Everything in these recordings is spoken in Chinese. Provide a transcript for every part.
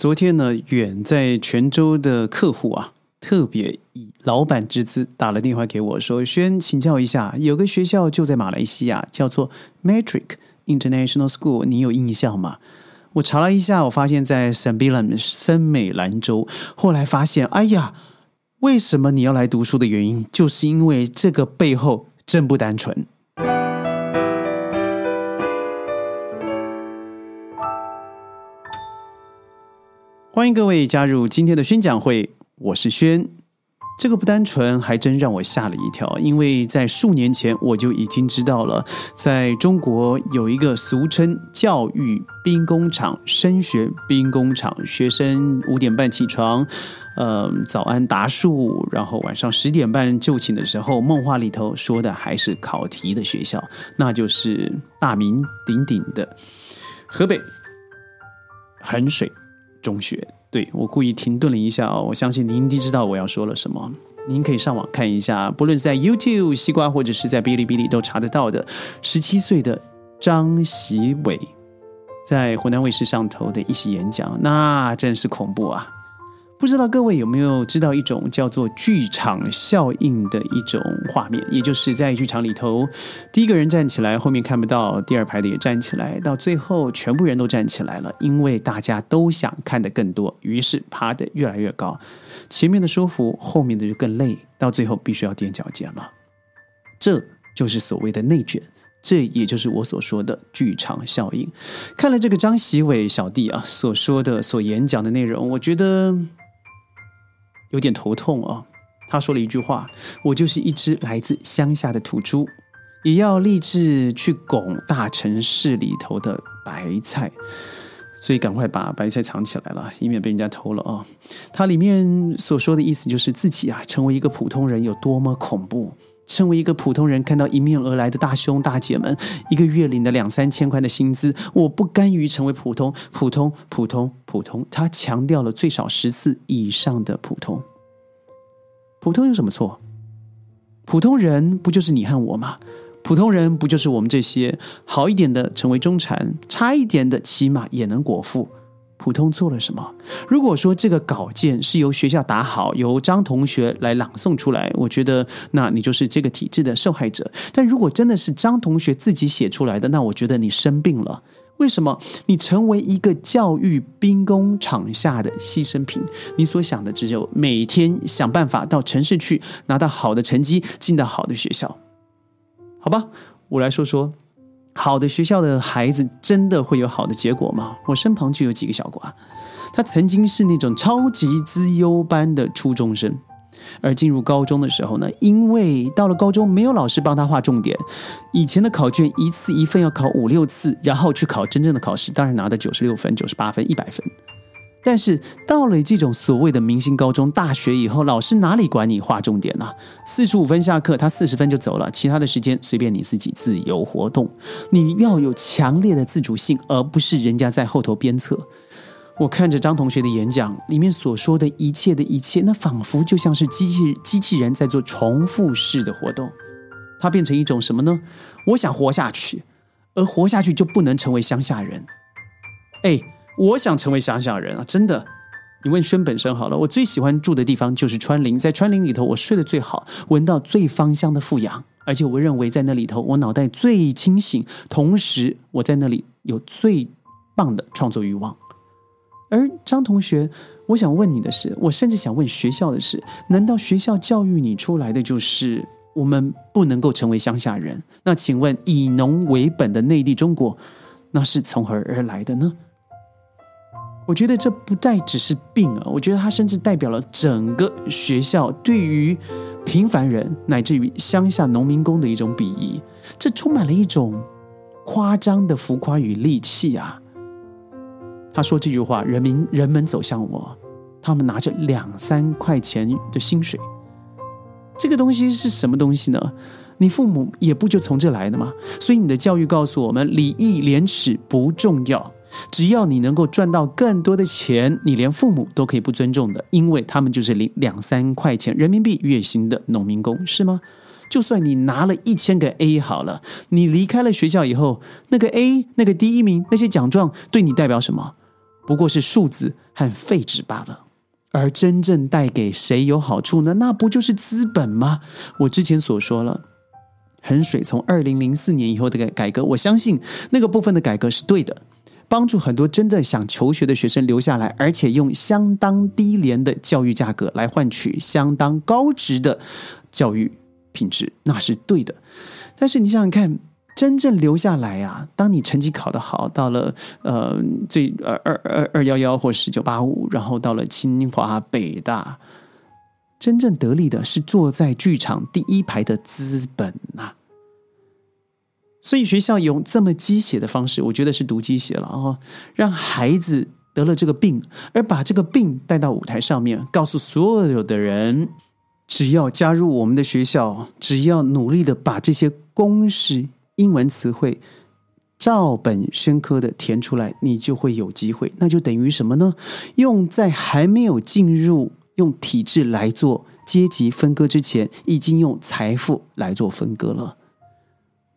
昨天呢，远在泉州的客户啊，特别以老板之姿打了电话给我说：“轩，请教一下，有个学校就在马来西亚，叫做 Matric International School，你有印象吗？”我查了一下，我发现在 s a m b i l a m 森美兰州。后来发现，哎呀，为什么你要来读书的原因，就是因为这个背后真不单纯。欢迎各位加入今天的宣讲会，我是轩。这个不单纯，还真让我吓了一跳，因为在数年前我就已经知道了，在中国有一个俗称“教育兵工厂”升学兵工厂，学生五点半起床，呃，早安答数，然后晚上十点半就寝的时候，梦话里头说的还是考题的学校，那就是大名鼎鼎的河北衡水。中学，对我故意停顿了一下哦，我相信您一定知道我要说了什么。您可以上网看一下，不论在 YouTube、西瓜或者是在哔哩哔哩都查得到的。十七岁的张喜伟在湖南卫视上头的一席演讲，那真是恐怖啊！不知道各位有没有知道一种叫做剧场效应的一种画面，也就是在剧场里头，第一个人站起来，后面看不到，第二排的也站起来，到最后全部人都站起来了，因为大家都想看的更多，于是爬得越来越高，前面的舒服，后面的就更累，到最后必须要踮脚尖了。这就是所谓的内卷，这也就是我所说的剧场效应。看了这个张习伟小弟啊所说的、所演讲的内容，我觉得。有点头痛哦。他说了一句话：“我就是一只来自乡下的土猪，也要立志去拱大城市里头的白菜，所以赶快把白菜藏起来了，以免被人家偷了啊。”它里面所说的意思就是自己啊，成为一个普通人有多么恐怖。成为一个普通人，看到迎面而来的大兄大姐们，一个月领的两三千块的薪资，我不甘于成为普通，普通，普通，普通。他强调了最少十次以上的普通。普通有什么错？普通人不就是你和我吗？普通人不就是我们这些好一点的成为中产，差一点的起码也能果腹。普通做了什么？如果说这个稿件是由学校打好，由张同学来朗诵出来，我觉得那你就是这个体制的受害者。但如果真的是张同学自己写出来的，那我觉得你生病了。为什么？你成为一个教育兵工厂下的牺牲品？你所想的只有每天想办法到城市去拿到好的成绩，进到好的学校。好吧，我来说说。好的学校的孩子真的会有好的结果吗？我身旁就有几个小瓜，他曾经是那种超级资优班的初中生，而进入高中的时候呢，因为到了高中没有老师帮他划重点，以前的考卷一次一份要考五六次，然后去考真正的考试，当然拿的九十六分、九十八分、一百分。但是到了这种所谓的明星高中、大学以后，老师哪里管你划重点呢？四十五分下课，他四十分就走了，其他的时间随便你自己自由活动。你要有强烈的自主性，而不是人家在后头鞭策。我看着张同学的演讲，里面所说的一切的一切，那仿佛就像是机器机器人在做重复式的活动。它变成一种什么呢？我想活下去，而活下去就不能成为乡下人。哎。我想成为乡下人啊！真的，你问轩本身好了。我最喜欢住的地方就是川林，在川林里头，我睡得最好，闻到最芳香的富氧，而且我认为在那里头，我脑袋最清醒，同时我在那里有最棒的创作欲望。而张同学，我想问你的是，我甚至想问学校的是：难道学校教育你出来的就是我们不能够成为乡下人？那请问，以农为本的内地中国，那是从何而来的呢？我觉得这不再只是病啊！我觉得它甚至代表了整个学校对于平凡人乃至于乡下农民工的一种鄙夷。这充满了一种夸张的浮夸与戾气啊！他说这句话：“人民人们走向我，他们拿着两三块钱的薪水，这个东西是什么东西呢？你父母也不就从这来的吗？所以你的教育告诉我们，礼义廉耻不重要。”只要你能够赚到更多的钱，你连父母都可以不尊重的，因为他们就是领两三块钱人民币月薪的农民工，是吗？就算你拿了一千个 A 好了，你离开了学校以后，那个 A 那个第一名那些奖状对你代表什么？不过是数字和废纸罢了。而真正带给谁有好处呢？那不就是资本吗？我之前所说了，衡水从二零零四年以后的改改革，我相信那个部分的改革是对的，帮助很多真的想求学的学生留下来，而且用相当低廉的教育价格来换取相当高值的教育品质，那是对的。但是你想想看。真正留下来啊！当你成绩考得好，到了呃最二二二二幺幺或十九八五，然后到了清华北大，真正得利的是坐在剧场第一排的资本呐。所以学校用这么鸡血的方式，我觉得是读鸡血了哦，让孩子得了这个病，而把这个病带到舞台上面，告诉所有的人，只要加入我们的学校，只要努力的把这些公式。英文词汇照本宣科的填出来，你就会有机会。那就等于什么呢？用在还没有进入用体制来做阶级分割之前，已经用财富来做分割了。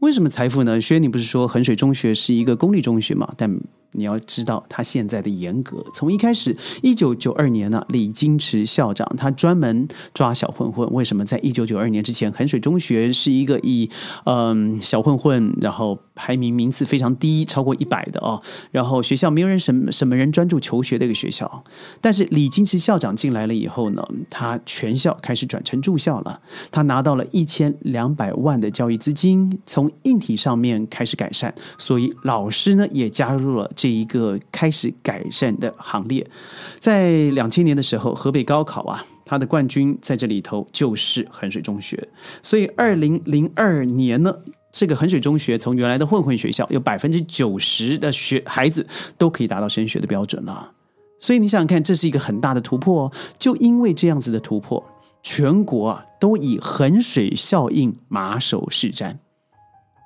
为什么财富呢？虽然，你不是说衡水中学是一个公立中学吗？但你要知道，他现在的严格，从一开始，一九九二年呢，李金池校长他专门抓小混混。为什么在一九九二年之前，衡水中学是一个以嗯小混混，然后排名名次非常低，超过一百的哦，然后学校没有人什什么人专注求学的一个学校。但是李金池校长进来了以后呢，他全校开始转成住校了，他拿到了一千两百万的教育资金，从硬体上面开始改善，所以老师呢也加入了。这一个开始改善的行列，在两千年的时候，河北高考啊，他的冠军在这里头就是衡水中学。所以二零零二年呢，这个衡水中学从原来的混混学校，有百分之九十的学孩子都可以达到升学的标准了。所以你想想看，这是一个很大的突破哦。就因为这样子的突破，全国啊都以衡水效应马首是瞻。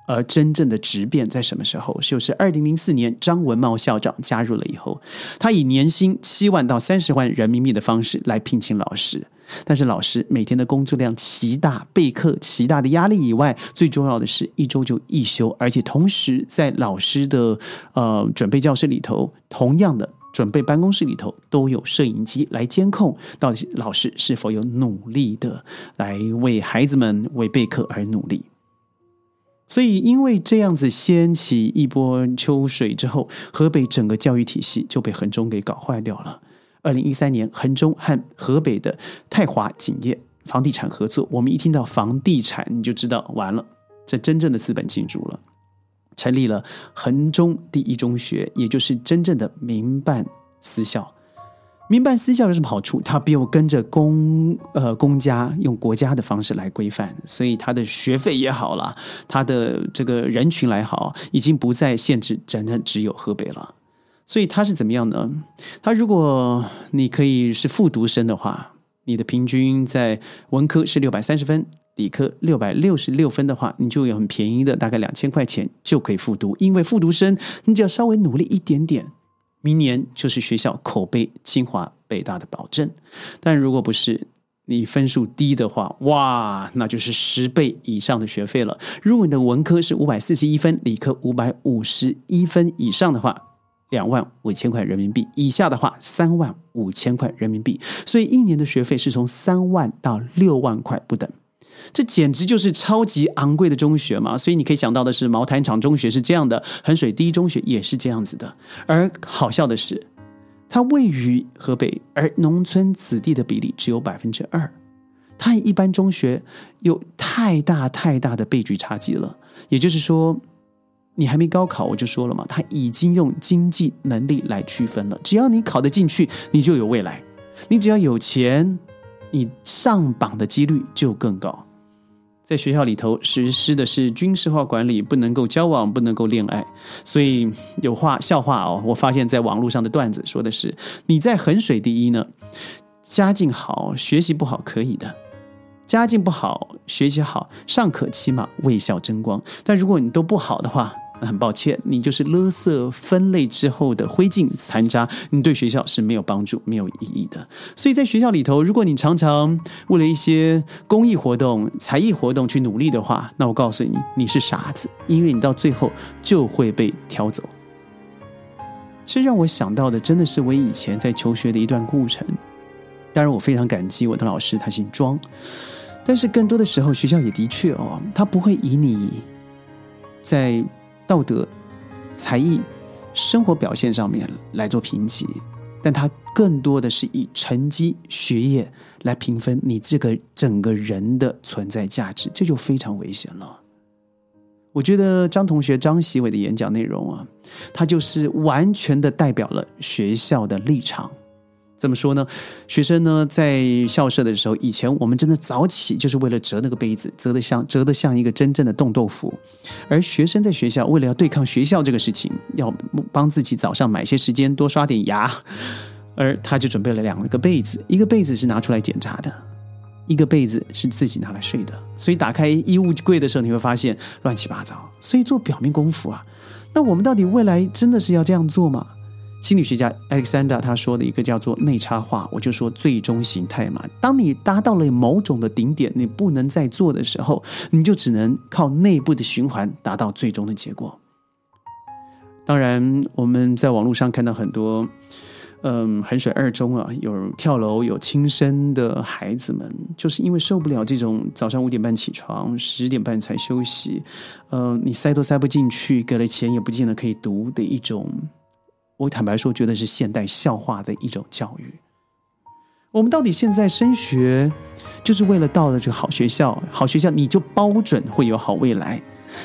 而真正的质变在什么时候？就是二零零四年，张文茂校长加入了以后，他以年薪七万到三十万人民币的方式来聘请老师。但是老师每天的工作量极大，备课极大的压力以外，最重要的是一周就一休，而且同时在老师的呃准备教室里头，同样的准备办公室里头都有摄影机来监控，到底老师是否有努力的来为孩子们为备课而努力。所以，因为这样子掀起一波秋水之后，河北整个教育体系就被衡中给搞坏掉了。二零一三年，衡中和河北的泰华景业房地产合作，我们一听到房地产，你就知道完了，这真正的资本进驻了，成立了衡中第一中学，也就是真正的民办私校。民办私校有什么好处？它不用跟着公呃公家用国家的方式来规范，所以它的学费也好了，它的这个人群来好，已经不再限制，真的只有河北了。所以它是怎么样呢？它如果你可以是复读生的话，你的平均在文科是六百三十分，理科六百六十六分的话，你就有很便宜的大概两千块钱就可以复读，因为复读生你只要稍微努力一点点。明年就是学校口碑清华北大的保证，但如果不是你分数低的话，哇，那就是十倍以上的学费了。如果你的文科是五百四十一分，理科五百五十一分以上的话，两万五千块人民币以下的话，三万五千块人民币。所以一年的学费是从三万到六万块不等。这简直就是超级昂贵的中学嘛！所以你可以想到的是，毛坦厂中学是这样的，衡水第一中学也是这样子的。而好笑的是，它位于河北，而农村子弟的比例只有百分之二，它与一般中学有太大太大的倍距差距了。也就是说，你还没高考，我就说了嘛，他已经用经济能力来区分了。只要你考得进去，你就有未来；你只要有钱，你上榜的几率就更高。在学校里头实施的是军事化管理，不能够交往，不能够恋爱，所以有话笑话哦。我发现在网络上的段子说的是：你在衡水第一呢，家境好，学习不好可以的；家境不好，学习好，尚可起码为校争光。但如果你都不好的话，很抱歉，你就是垃圾分类之后的灰烬残渣，你对学校是没有帮助、没有意义的。所以在学校里头，如果你常常为了一些公益活动、才艺活动去努力的话，那我告诉你，你是傻子，因为你到最后就会被挑走。这让我想到的真的是我以前在求学的一段过程。当然，我非常感激我的老师，他姓庄。但是更多的时候，学校也的确哦，他不会以你在道德、才艺、生活表现上面来做评级，但他更多的是以成绩、学业来评分你这个整个人的存在价值，这就非常危险了。我觉得张同学张习伟的演讲内容啊，他就是完全的代表了学校的立场。怎么说呢？学生呢，在校舍的时候，以前我们真的早起就是为了折那个被子，折的像折的像一个真正的冻豆腐。而学生在学校，为了要对抗学校这个事情，要帮自己早上买些时间多刷点牙，而他就准备了两个被子，一个被子是拿出来检查的，一个被子是自己拿来睡的。所以打开衣物柜的时候，你会发现乱七八糟。所以做表面功夫啊，那我们到底未来真的是要这样做吗？心理学家 Alexander 他说的一个叫做内插化，我就说最终形态嘛。当你达到了某种的顶点，你不能再做的时候，你就只能靠内部的循环达到最终的结果。当然，我们在网络上看到很多，嗯，衡水二中啊，有跳楼、有轻生的孩子们，就是因为受不了这种早上五点半起床，十点半才休息，呃，你塞都塞不进去，给了钱也不见得可以读的一种。我坦白说，觉得是现代笑话的一种教育。我们到底现在升学，就是为了到了这个好学校，好学校你就包准会有好未来，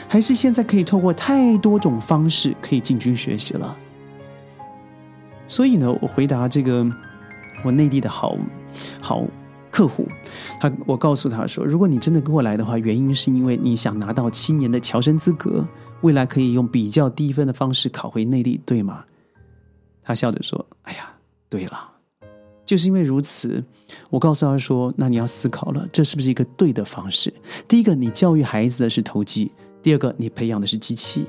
还是现在可以透过太多种方式可以进军学习了？所以呢，我回答这个我内地的好好客户，他我告诉他说，如果你真的过来的话，原因是因为你想拿到七年的侨生资格，未来可以用比较低分的方式考回内地，对吗？他笑着说：“哎呀，对了，就是因为如此，我告诉他说，那你要思考了，这是不是一个对的方式？第一个，你教育孩子的是投机；第二个，你培养的是机器。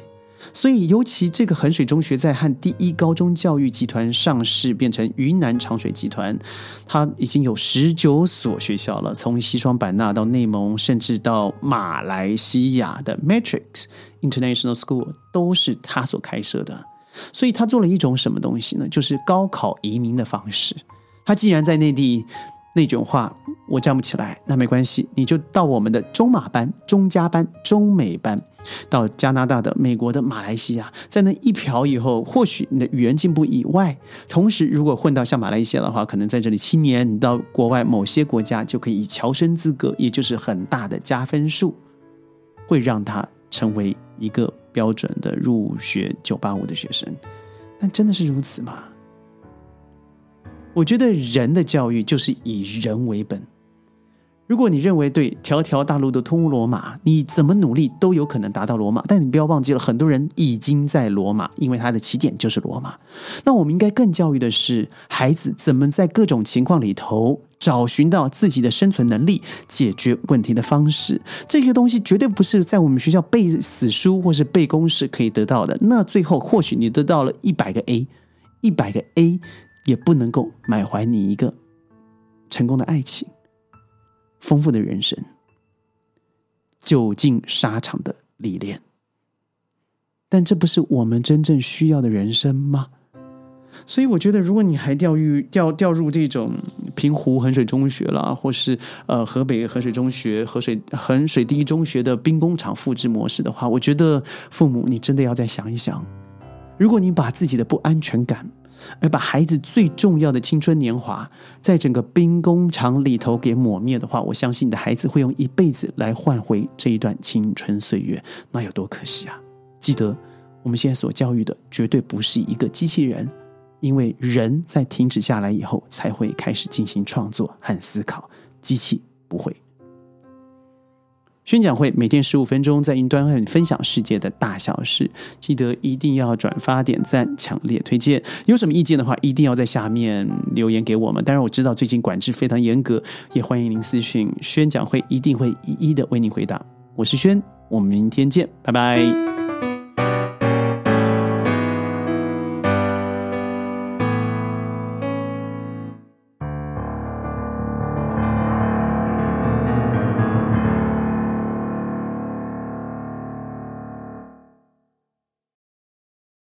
所以，尤其这个衡水中学在和第一高中教育集团上市，变成云南长水集团，它已经有十九所学校了，从西双版纳到内蒙，甚至到马来西亚的 Matrix International School 都是他所开设的。”所以他做了一种什么东西呢？就是高考移民的方式。他既然在内地内卷化，我站不起来，那没关系，你就到我们的中马班、中加班、中美班，到加拿大的、美国的、马来西亚，在那一嫖以后，或许你的语言进步以外，同时如果混到像马来西亚的话，可能在这里七年，你到国外某些国家就可以以侨生资格，也就是很大的加分数，会让他成为一个。标准的入学九八五的学生，但真的是如此吗？我觉得人的教育就是以人为本。如果你认为对条条大路都通罗马，你怎么努力都有可能达到罗马。但你不要忘记了，很多人已经在罗马，因为他的起点就是罗马。那我们应该更教育的是孩子怎么在各种情况里头找寻到自己的生存能力、解决问题的方式。这个东西绝对不是在我们学校背死书或是背公式可以得到的。那最后或许你得到了一百个 A，一百个 A 也不能够买怀你一个成功的爱情。丰富的人生，久经沙场的历练，但这不是我们真正需要的人生吗？所以我觉得，如果你还掉入掉掉入这种平湖衡水中学啦，或是呃河北衡水中学、河水衡水第一中学的兵工厂复制模式的话，我觉得父母你真的要再想一想。如果你把自己的不安全感，而把孩子最重要的青春年华，在整个兵工厂里头给抹灭的话，我相信你的孩子会用一辈子来换回这一段青春岁月，那有多可惜啊！记得，我们现在所教育的绝对不是一个机器人，因为人在停止下来以后，才会开始进行创作和思考，机器不会。宣讲会每天十五分钟，在云端和你分享世界的大小事。记得一定要转发、点赞、强烈推荐。有什么意见的话，一定要在下面留言给我们。当然，我知道最近管制非常严格，也欢迎您私讯宣讲会，一定会一一的为您回答。我是轩，我们明天见，拜拜。